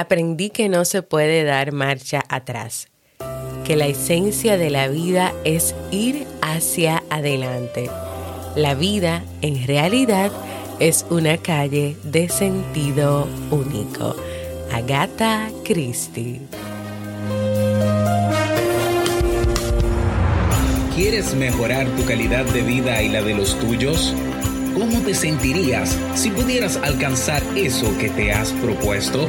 aprendí que no se puede dar marcha atrás, que la esencia de la vida es ir hacia adelante. La vida en realidad es una calle de sentido único. Agatha Christie. ¿Quieres mejorar tu calidad de vida y la de los tuyos? ¿Cómo te sentirías si pudieras alcanzar eso que te has propuesto?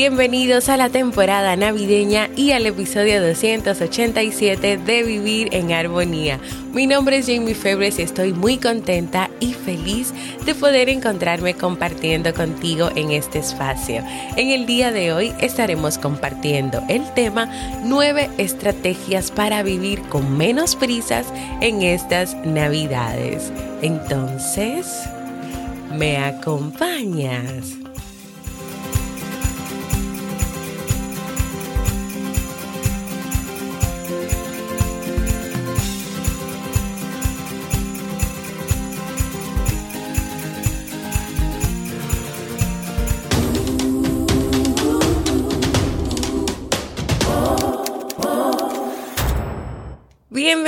Bienvenidos a la temporada navideña y al episodio 287 de Vivir en Armonía. Mi nombre es Jamie Febres y estoy muy contenta y feliz de poder encontrarme compartiendo contigo en este espacio. En el día de hoy estaremos compartiendo el tema 9 estrategias para vivir con menos prisas en estas navidades. Entonces, ¿me acompañas?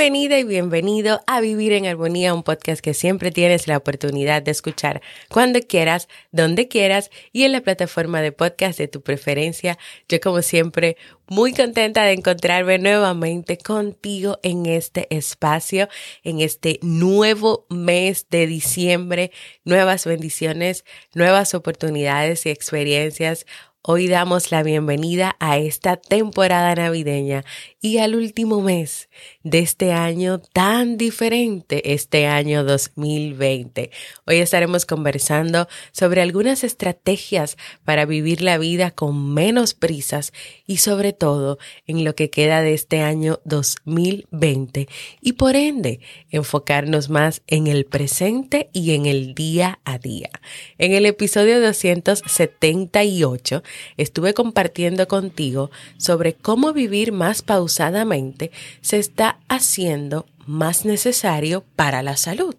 Bienvenida y bienvenido a Vivir en Armonía, un podcast que siempre tienes la oportunidad de escuchar cuando quieras, donde quieras y en la plataforma de podcast de tu preferencia. Yo como siempre muy contenta de encontrarme nuevamente contigo en este espacio, en este nuevo mes de diciembre, nuevas bendiciones, nuevas oportunidades y experiencias. Hoy damos la bienvenida a esta temporada navideña y al último mes de este año tan diferente, este año 2020. Hoy estaremos conversando sobre algunas estrategias para vivir la vida con menos prisas y sobre todo en lo que queda de este año 2020 y por ende enfocarnos más en el presente y en el día a día. En el episodio 278 estuve compartiendo contigo sobre cómo vivir más pausadamente se está haciendo más necesario para la salud.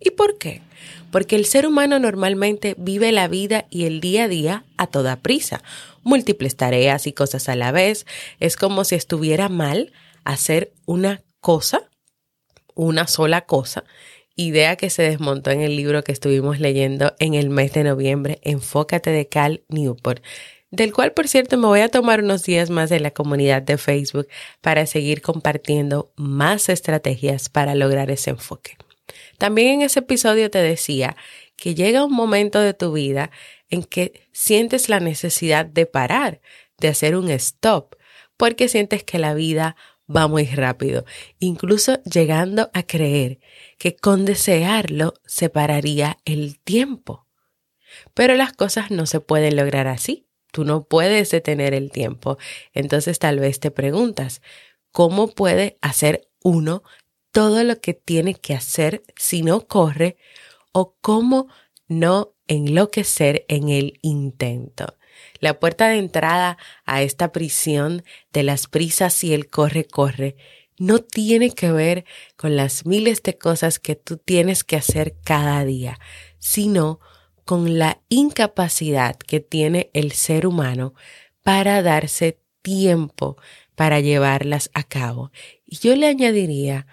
¿Y por qué? Porque el ser humano normalmente vive la vida y el día a día a toda prisa, múltiples tareas y cosas a la vez. Es como si estuviera mal hacer una cosa, una sola cosa, idea que se desmontó en el libro que estuvimos leyendo en el mes de noviembre, Enfócate de Cal Newport del cual por cierto me voy a tomar unos días más de la comunidad de Facebook para seguir compartiendo más estrategias para lograr ese enfoque. También en ese episodio te decía que llega un momento de tu vida en que sientes la necesidad de parar, de hacer un stop, porque sientes que la vida va muy rápido, incluso llegando a creer que con desearlo se pararía el tiempo. Pero las cosas no se pueden lograr así. Tú no puedes detener el tiempo. Entonces tal vez te preguntas, ¿cómo puede hacer uno todo lo que tiene que hacer si no corre? ¿O cómo no enloquecer en el intento? La puerta de entrada a esta prisión de las prisas y el corre-corre no tiene que ver con las miles de cosas que tú tienes que hacer cada día, sino con la incapacidad que tiene el ser humano para darse tiempo para llevarlas a cabo. Y yo le añadiría,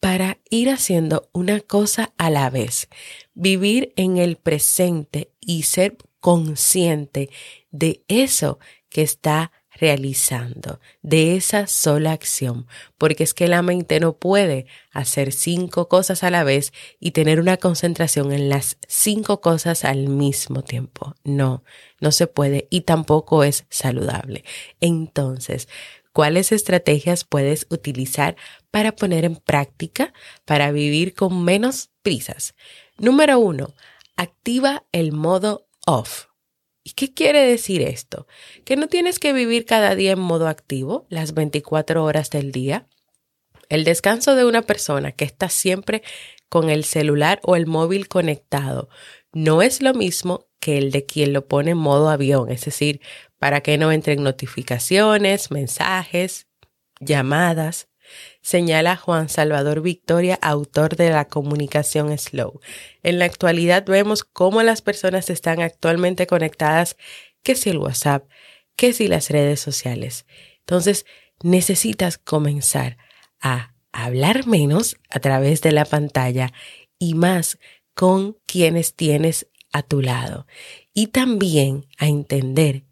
para ir haciendo una cosa a la vez, vivir en el presente y ser consciente de eso que está realizando, de esa sola acción, porque es que la mente no puede hacer cinco cosas a la vez y tener una concentración en las cinco cosas al mismo tiempo. No, no se puede y tampoco es saludable. Entonces, ¿cuáles estrategias puedes utilizar para poner en práctica, para vivir con menos prisas? Número uno, activa el modo off. ¿Y qué quiere decir esto? Que no tienes que vivir cada día en modo activo, las 24 horas del día. El descanso de una persona que está siempre con el celular o el móvil conectado no es lo mismo que el de quien lo pone en modo avión, es decir, para que no entren notificaciones, mensajes, llamadas señala Juan Salvador Victoria, autor de la comunicación slow. En la actualidad vemos cómo las personas están actualmente conectadas, que si el WhatsApp, que si las redes sociales. Entonces, necesitas comenzar a hablar menos a través de la pantalla y más con quienes tienes a tu lado. Y también a entender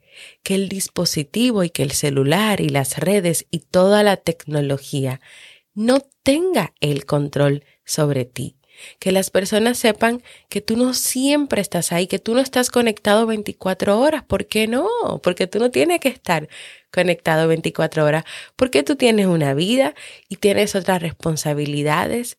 que el dispositivo y que el celular y las redes y toda la tecnología no tenga el control sobre ti. Que las personas sepan que tú no siempre estás ahí, que tú no estás conectado 24 horas. ¿Por qué no? Porque tú no tienes que estar conectado 24 horas. Porque tú tienes una vida y tienes otras responsabilidades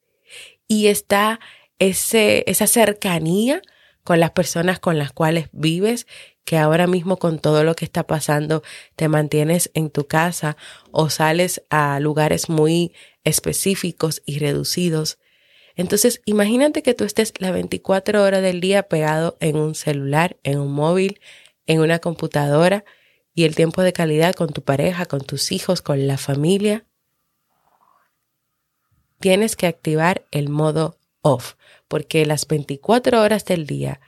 y está ese, esa cercanía con las personas con las cuales vives que ahora mismo con todo lo que está pasando te mantienes en tu casa o sales a lugares muy específicos y reducidos. Entonces, imagínate que tú estés las 24 horas del día pegado en un celular, en un móvil, en una computadora y el tiempo de calidad con tu pareja, con tus hijos, con la familia. Tienes que activar el modo off, porque las 24 horas del día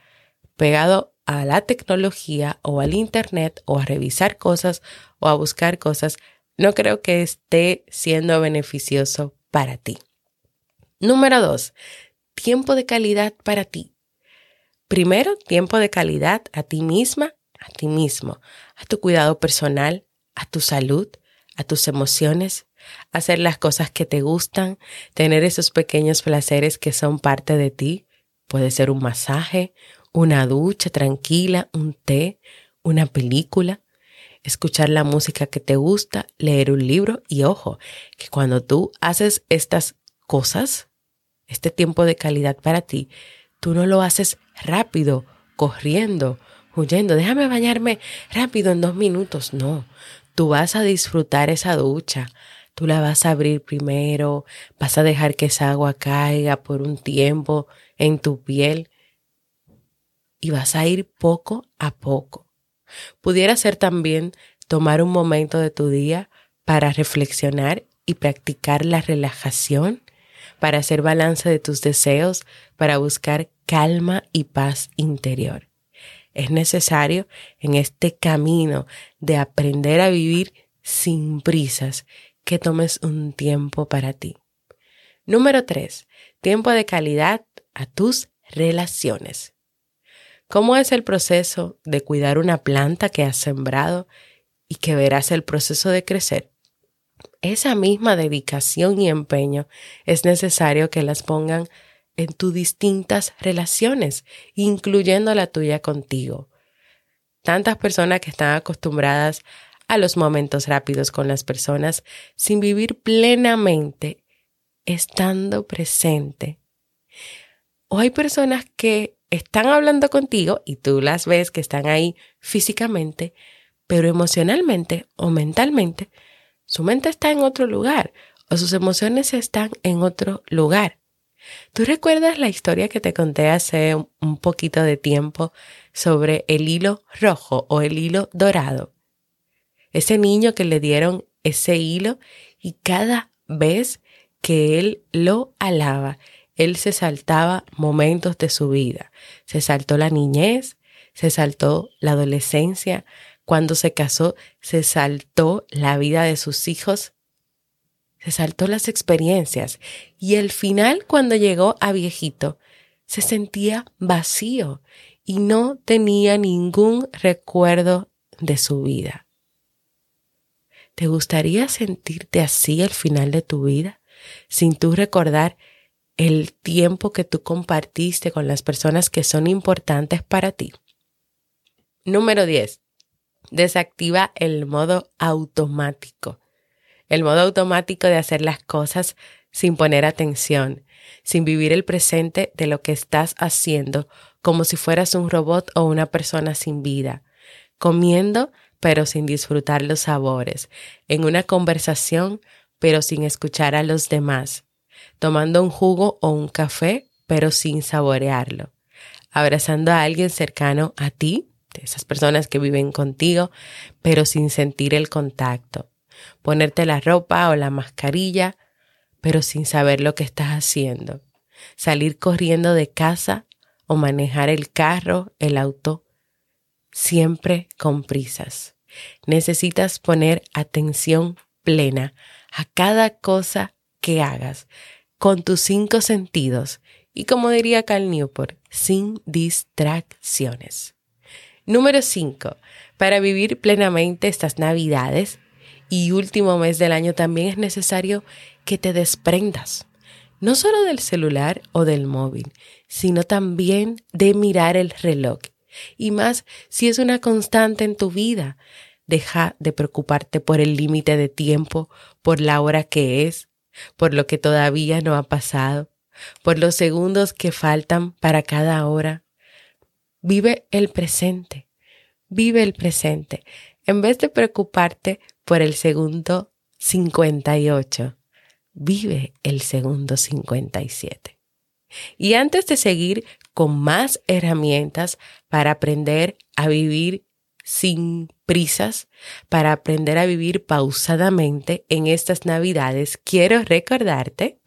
pegado a la tecnología o al Internet o a revisar cosas o a buscar cosas, no creo que esté siendo beneficioso para ti. Número dos, tiempo de calidad para ti. Primero, tiempo de calidad a ti misma, a ti mismo, a tu cuidado personal, a tu salud, a tus emociones, hacer las cosas que te gustan, tener esos pequeños placeres que son parte de ti. Puede ser un masaje, una ducha tranquila, un té, una película, escuchar la música que te gusta, leer un libro. Y ojo, que cuando tú haces estas cosas, este tiempo de calidad para ti, tú no lo haces rápido, corriendo, huyendo, déjame bañarme rápido en dos minutos, no, tú vas a disfrutar esa ducha, tú la vas a abrir primero, vas a dejar que esa agua caiga por un tiempo en tu piel y vas a ir poco a poco. Pudiera ser también tomar un momento de tu día para reflexionar y practicar la relajación, para hacer balance de tus deseos, para buscar calma y paz interior. Es necesario en este camino de aprender a vivir sin prisas que tomes un tiempo para ti. Número 3. Tiempo de calidad a tus relaciones. ¿Cómo es el proceso de cuidar una planta que has sembrado y que verás el proceso de crecer? Esa misma dedicación y empeño es necesario que las pongan en tus distintas relaciones, incluyendo la tuya contigo. Tantas personas que están acostumbradas a los momentos rápidos con las personas sin vivir plenamente, estando presente. O hay personas que están hablando contigo y tú las ves que están ahí físicamente, pero emocionalmente o mentalmente, su mente está en otro lugar o sus emociones están en otro lugar. ¿Tú recuerdas la historia que te conté hace un poquito de tiempo sobre el hilo rojo o el hilo dorado? Ese niño que le dieron ese hilo y cada vez que él lo alaba, él se saltaba momentos de su vida. Se saltó la niñez, se saltó la adolescencia, cuando se casó, se saltó la vida de sus hijos, se saltó las experiencias y el final cuando llegó a viejito se sentía vacío y no tenía ningún recuerdo de su vida. ¿Te gustaría sentirte así al final de tu vida, sin tú recordar el tiempo que tú compartiste con las personas que son importantes para ti? Número 10. Desactiva el modo automático. El modo automático de hacer las cosas sin poner atención, sin vivir el presente de lo que estás haciendo como si fueras un robot o una persona sin vida, comiendo pero sin disfrutar los sabores, en una conversación pero sin escuchar a los demás, tomando un jugo o un café pero sin saborearlo, abrazando a alguien cercano a ti, de esas personas que viven contigo, pero sin sentir el contacto, ponerte la ropa o la mascarilla, pero sin saber lo que estás haciendo, salir corriendo de casa o manejar el carro, el auto, siempre con prisas. Necesitas poner atención plena a cada cosa que hagas con tus cinco sentidos y como diría Cal Newport, sin distracciones. Número 5. Para vivir plenamente estas navidades y último mes del año también es necesario que te desprendas, no solo del celular o del móvil, sino también de mirar el reloj. Y más si es una constante en tu vida. Deja de preocuparte por el límite de tiempo, por la hora que es, por lo que todavía no ha pasado, por los segundos que faltan para cada hora. Vive el presente, vive el presente, en vez de preocuparte por el segundo 58, vive el segundo 57. Y antes de seguir con más herramientas para aprender a vivir sin prisas, para aprender a vivir pausadamente en estas navidades, quiero recordarte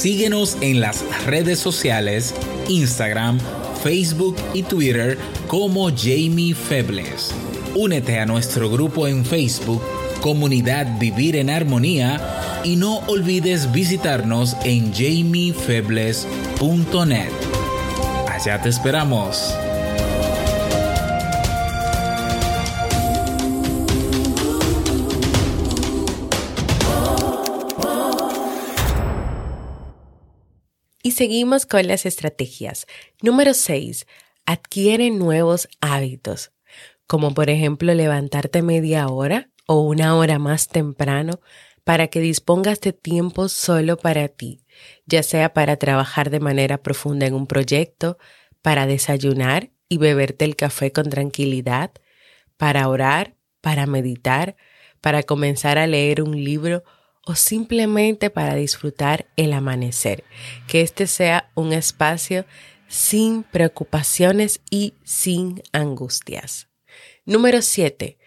Síguenos en las redes sociales, Instagram, Facebook y Twitter como Jamie Febles. Únete a nuestro grupo en Facebook, Comunidad Vivir en Armonía, y no olvides visitarnos en jamiefebles.net. Allá te esperamos. Y seguimos con las estrategias. Número 6. Adquiere nuevos hábitos, como por ejemplo levantarte media hora o una hora más temprano para que dispongas de tiempo solo para ti, ya sea para trabajar de manera profunda en un proyecto, para desayunar y beberte el café con tranquilidad, para orar, para meditar, para comenzar a leer un libro o simplemente para disfrutar el amanecer. Que este sea un espacio sin preocupaciones y sin angustias. Número 7.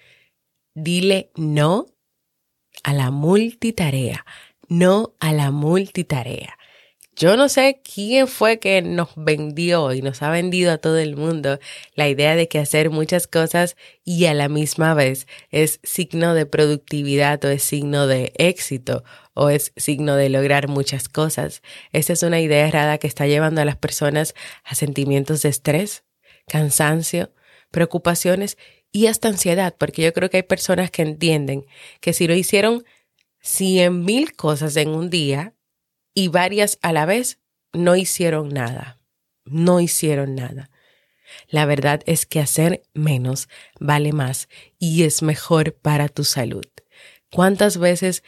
Dile no a la multitarea. No a la multitarea. Yo no sé quién fue que nos vendió y nos ha vendido a todo el mundo la idea de que hacer muchas cosas y a la misma vez es signo de productividad o es signo de éxito o es signo de lograr muchas cosas. Esta es una idea errada que está llevando a las personas a sentimientos de estrés, cansancio, preocupaciones y hasta ansiedad, porque yo creo que hay personas que entienden que si lo hicieron cien mil cosas en un día, y varias a la vez no hicieron nada. No hicieron nada. La verdad es que hacer menos vale más y es mejor para tu salud. ¿Cuántas veces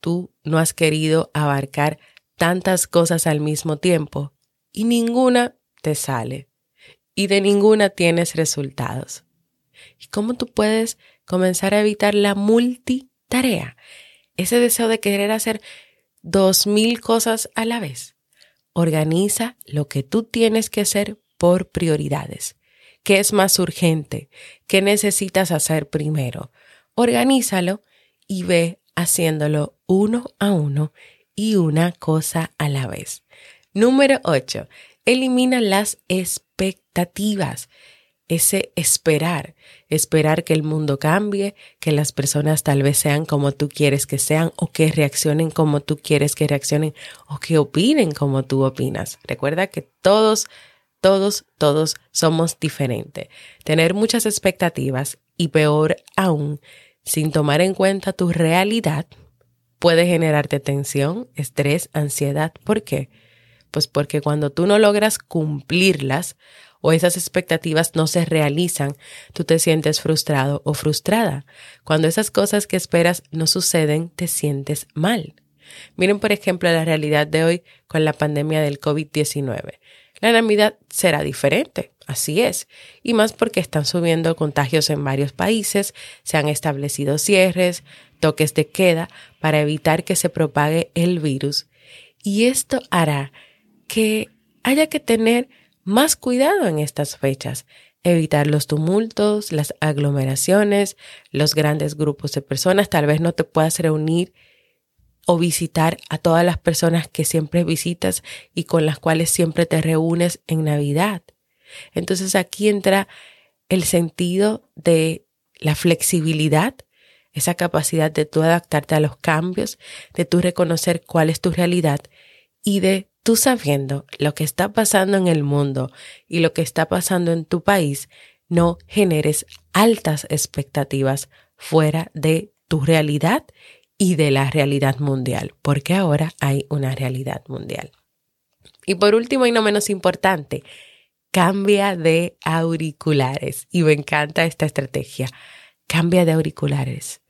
tú no has querido abarcar tantas cosas al mismo tiempo y ninguna te sale y de ninguna tienes resultados? ¿Y cómo tú puedes comenzar a evitar la multitarea? Ese deseo de querer hacer dos mil cosas a la vez. Organiza lo que tú tienes que hacer por prioridades. ¿Qué es más urgente? ¿Qué necesitas hacer primero? Organízalo y ve haciéndolo uno a uno y una cosa a la vez. Número 8. Elimina las expectativas. ese esperar, esperar que el mundo cambie, que las personas tal vez sean como tú quieres que sean o que reaccionen como tú quieres que reaccionen o que opinen como tú opinas. Recuerda que todos, todos, todos somos diferentes. Tener muchas expectativas y peor aún, sin tomar en cuenta tu realidad, puede generarte tensión, estrés, ansiedad. ¿Por qué? Pues porque cuando tú no logras cumplirlas o esas expectativas no se realizan, tú te sientes frustrado o frustrada. Cuando esas cosas que esperas no suceden, te sientes mal. Miren, por ejemplo, la realidad de hoy con la pandemia del COVID-19. La Navidad será diferente, así es, y más porque están subiendo contagios en varios países, se han establecido cierres, toques de queda para evitar que se propague el virus, y esto hará que haya que tener más cuidado en estas fechas, evitar los tumultos, las aglomeraciones, los grandes grupos de personas. Tal vez no te puedas reunir o visitar a todas las personas que siempre visitas y con las cuales siempre te reúnes en Navidad. Entonces aquí entra el sentido de la flexibilidad, esa capacidad de tú adaptarte a los cambios, de tú reconocer cuál es tu realidad y de tú sabiendo lo que está pasando en el mundo y lo que está pasando en tu país, no generes altas expectativas fuera de tu realidad y de la realidad mundial, porque ahora hay una realidad mundial. Y por último y no menos importante, cambia de auriculares. Y me encanta esta estrategia. Cambia de auriculares.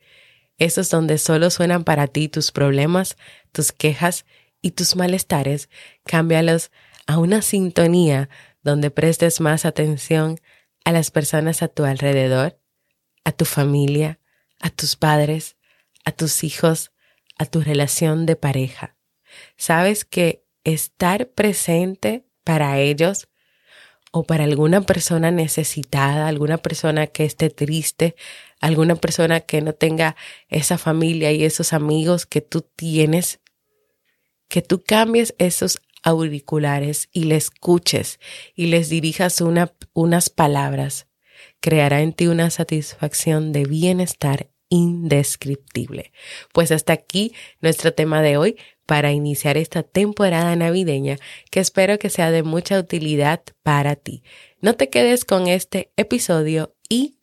Esos donde solo suenan para ti tus problemas, tus quejas y tus malestares, cámbialos a una sintonía donde prestes más atención a las personas a tu alrededor, a tu familia, a tus padres, a tus hijos, a tu relación de pareja. Sabes que estar presente para ellos o para alguna persona necesitada, alguna persona que esté triste, alguna persona que no tenga esa familia y esos amigos que tú tienes, que tú cambies esos auriculares y le escuches y les dirijas unas palabras, creará en ti una satisfacción de bienestar indescriptible. Pues hasta aquí nuestro tema de hoy para iniciar esta temporada navideña que espero que sea de mucha utilidad para ti. No te quedes con este episodio y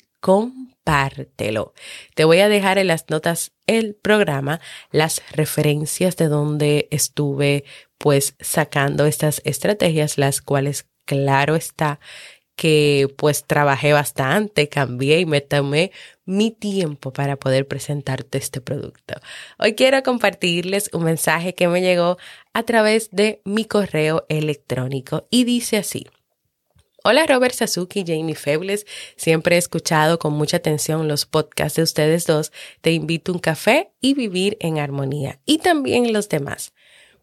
compártelo. Te voy a dejar en las notas el programa las referencias de donde estuve pues sacando estas estrategias, las cuales claro está que pues trabajé bastante, cambié y me tomé mi tiempo para poder presentarte este producto. Hoy quiero compartirles un mensaje que me llegó a través de mi correo electrónico y dice así. Hola Robert Sasuki y Jamie Febles. Siempre he escuchado con mucha atención los podcasts de ustedes dos. Te invito a un café y vivir en armonía. Y también los demás.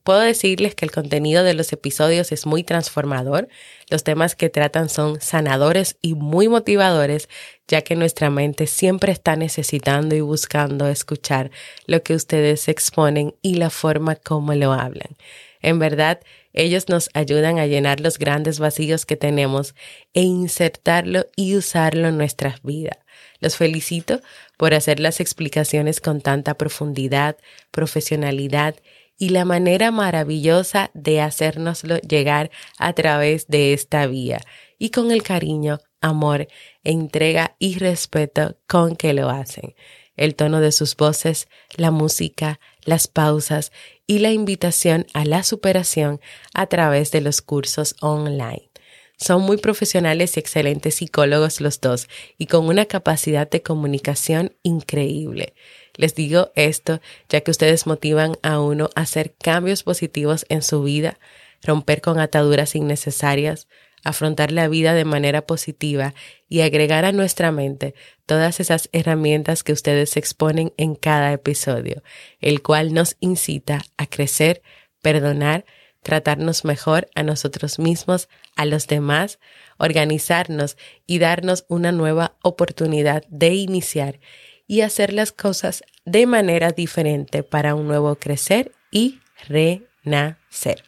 Puedo decirles que el contenido de los episodios es muy transformador. Los temas que tratan son sanadores y muy motivadores, ya que nuestra mente siempre está necesitando y buscando escuchar lo que ustedes exponen y la forma como lo hablan. En verdad, ellos nos ayudan a llenar los grandes vacíos que tenemos e insertarlo y usarlo en nuestras vidas. Los felicito por hacer las explicaciones con tanta profundidad, profesionalidad y la manera maravillosa de hacérnoslo llegar a través de esta vía y con el cariño, amor, entrega y respeto con que lo hacen. El tono de sus voces, la música, las pausas y la invitación a la superación a través de los cursos online. Son muy profesionales y excelentes psicólogos los dos y con una capacidad de comunicación increíble. Les digo esto ya que ustedes motivan a uno a hacer cambios positivos en su vida, romper con ataduras innecesarias, afrontar la vida de manera positiva y agregar a nuestra mente todas esas herramientas que ustedes exponen en cada episodio, el cual nos incita a crecer, perdonar, tratarnos mejor a nosotros mismos, a los demás, organizarnos y darnos una nueva oportunidad de iniciar y hacer las cosas de manera diferente para un nuevo crecer y renacer.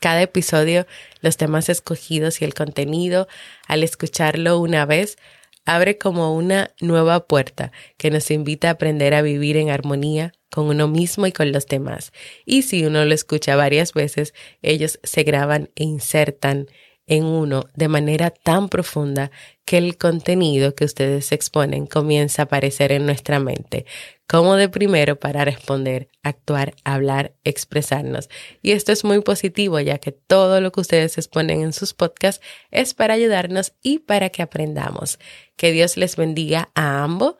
Cada episodio, los temas escogidos y el contenido, al escucharlo una vez, abre como una nueva puerta que nos invita a aprender a vivir en armonía con uno mismo y con los demás. Y si uno lo escucha varias veces, ellos se graban e insertan en uno de manera tan profunda que el contenido que ustedes exponen comienza a aparecer en nuestra mente, como de primero para responder, actuar, hablar, expresarnos. Y esto es muy positivo ya que todo lo que ustedes exponen en sus podcasts es para ayudarnos y para que aprendamos. Que Dios les bendiga a ambos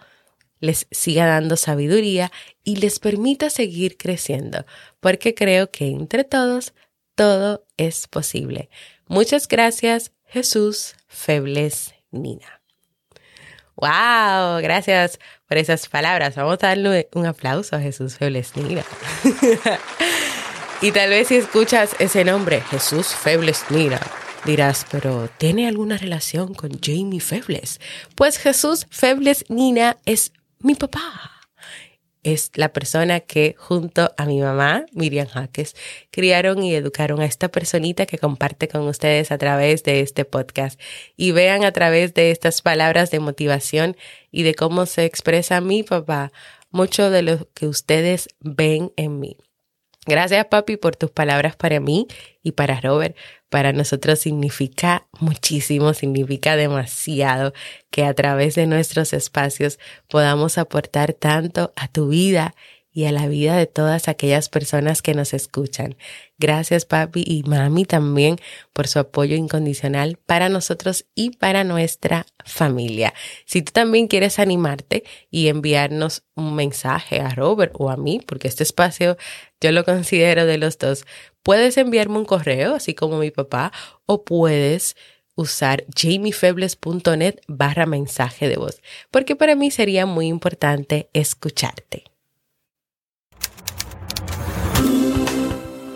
les siga dando sabiduría y les permita seguir creciendo, porque creo que entre todos todo es posible. Muchas gracias, Jesús Febles Nina. ¡Wow! Gracias por esas palabras. Vamos a darle un aplauso a Jesús Febles Nina. y tal vez si escuchas ese nombre, Jesús Febles Nina, dirás, pero ¿tiene alguna relación con Jamie Febles? Pues Jesús Febles Nina es mi papá es la persona que junto a mi mamá, Miriam Jaques, criaron y educaron a esta personita que comparte con ustedes a través de este podcast. Y vean a través de estas palabras de motivación y de cómo se expresa mi papá mucho de lo que ustedes ven en mí. Gracias, papi, por tus palabras para mí y para Robert. Para nosotros significa muchísimo, significa demasiado que a través de nuestros espacios podamos aportar tanto a tu vida y a la vida de todas aquellas personas que nos escuchan. Gracias papi y mami también por su apoyo incondicional para nosotros y para nuestra familia. Si tú también quieres animarte y enviarnos un mensaje a Robert o a mí, porque este espacio yo lo considero de los dos, puedes enviarme un correo, así como mi papá, o puedes usar jamiefebles.net barra mensaje de voz, porque para mí sería muy importante escucharte.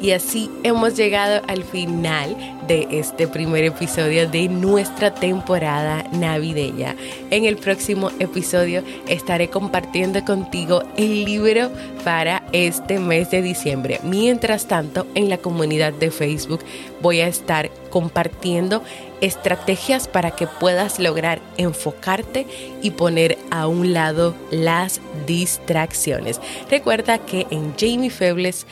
Y así hemos llegado al final de este primer episodio de nuestra temporada navideña. En el próximo episodio estaré compartiendo contigo el libro para este mes de diciembre. Mientras tanto, en la comunidad de Facebook voy a estar compartiendo estrategias para que puedas lograr enfocarte y poner a un lado las distracciones. Recuerda que en Jamie Febles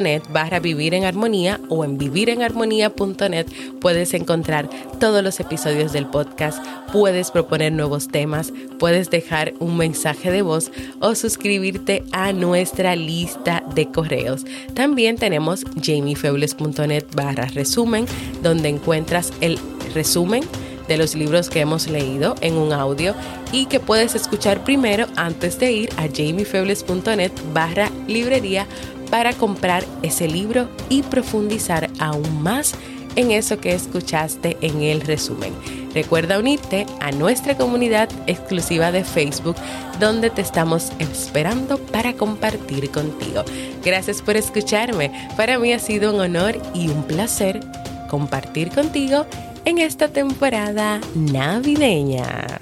net barra vivir en armonía o en vivirenarmonía.net puedes encontrar todos los episodios del podcast, puedes proponer nuevos temas, puedes dejar un mensaje de voz o suscribirte a nuestra lista de correos. También tenemos jamiefebles.net barra resumen donde encuentras el resumen de los libros que hemos leído en un audio y que puedes escuchar primero antes de ir a jamiefebles.net barra librería para comprar ese libro y profundizar aún más en eso que escuchaste en el resumen. Recuerda unirte a nuestra comunidad exclusiva de Facebook donde te estamos esperando para compartir contigo. Gracias por escucharme. Para mí ha sido un honor y un placer compartir contigo en esta temporada navideña.